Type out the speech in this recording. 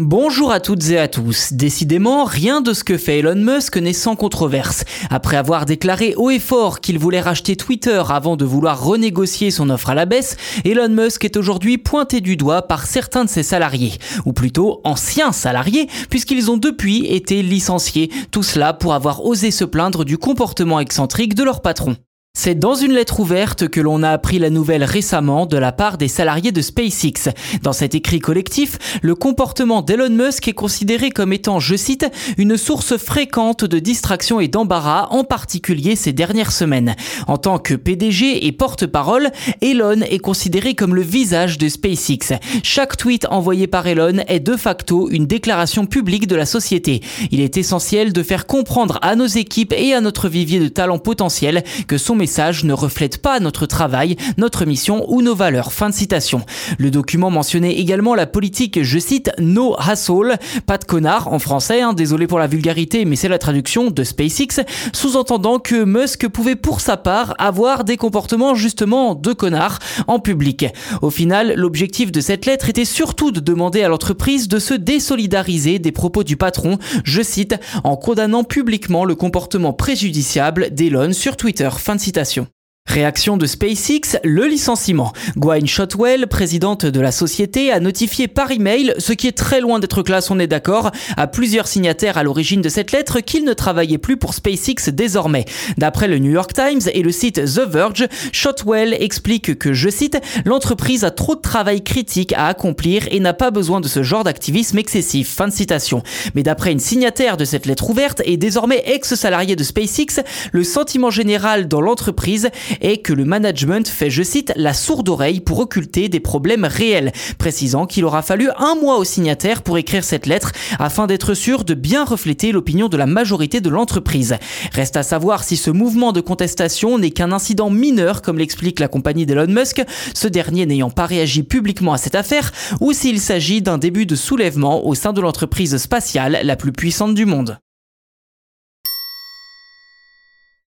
Bonjour à toutes et à tous. Décidément, rien de ce que fait Elon Musk n'est sans controverse. Après avoir déclaré haut et fort qu'il voulait racheter Twitter avant de vouloir renégocier son offre à la baisse, Elon Musk est aujourd'hui pointé du doigt par certains de ses salariés, ou plutôt anciens salariés, puisqu'ils ont depuis été licenciés, tout cela pour avoir osé se plaindre du comportement excentrique de leur patron. C'est dans une lettre ouverte que l'on a appris la nouvelle récemment de la part des salariés de SpaceX. Dans cet écrit collectif, le comportement d'Elon Musk est considéré comme étant, je cite, une source fréquente de distraction et d'embarras, en particulier ces dernières semaines. En tant que PDG et porte-parole, Elon est considéré comme le visage de SpaceX. Chaque tweet envoyé par Elon est de facto une déclaration publique de la société. Il est essentiel de faire comprendre à nos équipes et à notre vivier de talents potentiels que son ne pas notre travail, notre mission ou nos valeurs. Fin de citation. Le document mentionnait également la politique, je cite, no hassle, pas de connard en français, hein, désolé pour la vulgarité, mais c'est la traduction de SpaceX, sous-entendant que Musk pouvait pour sa part avoir des comportements justement de connard en public. Au final, l'objectif de cette lettre était surtout de demander à l'entreprise de se désolidariser des propos du patron, je cite, en condamnant publiquement le comportement préjudiciable d'Elon sur Twitter. Fin de citation. Félicitations. Réaction de SpaceX, le licenciement. Gwynne Shotwell, présidente de la société, a notifié par email, ce qui est très loin d'être classe, on est d'accord, à plusieurs signataires à l'origine de cette lettre qu'il ne travaillait plus pour SpaceX désormais. D'après le New York Times et le site The Verge, Shotwell explique que, je cite, l'entreprise a trop de travail critique à accomplir et n'a pas besoin de ce genre d'activisme excessif. Fin de citation. Mais d'après une signataire de cette lettre ouverte et désormais ex-salarié de SpaceX, le sentiment général dans l'entreprise et que le management fait, je cite, la sourde oreille pour occulter des problèmes réels, précisant qu'il aura fallu un mois au signataire pour écrire cette lettre afin d'être sûr de bien refléter l'opinion de la majorité de l'entreprise. Reste à savoir si ce mouvement de contestation n'est qu'un incident mineur, comme l'explique la compagnie d'Elon Musk, ce dernier n'ayant pas réagi publiquement à cette affaire, ou s'il s'agit d'un début de soulèvement au sein de l'entreprise spatiale la plus puissante du monde.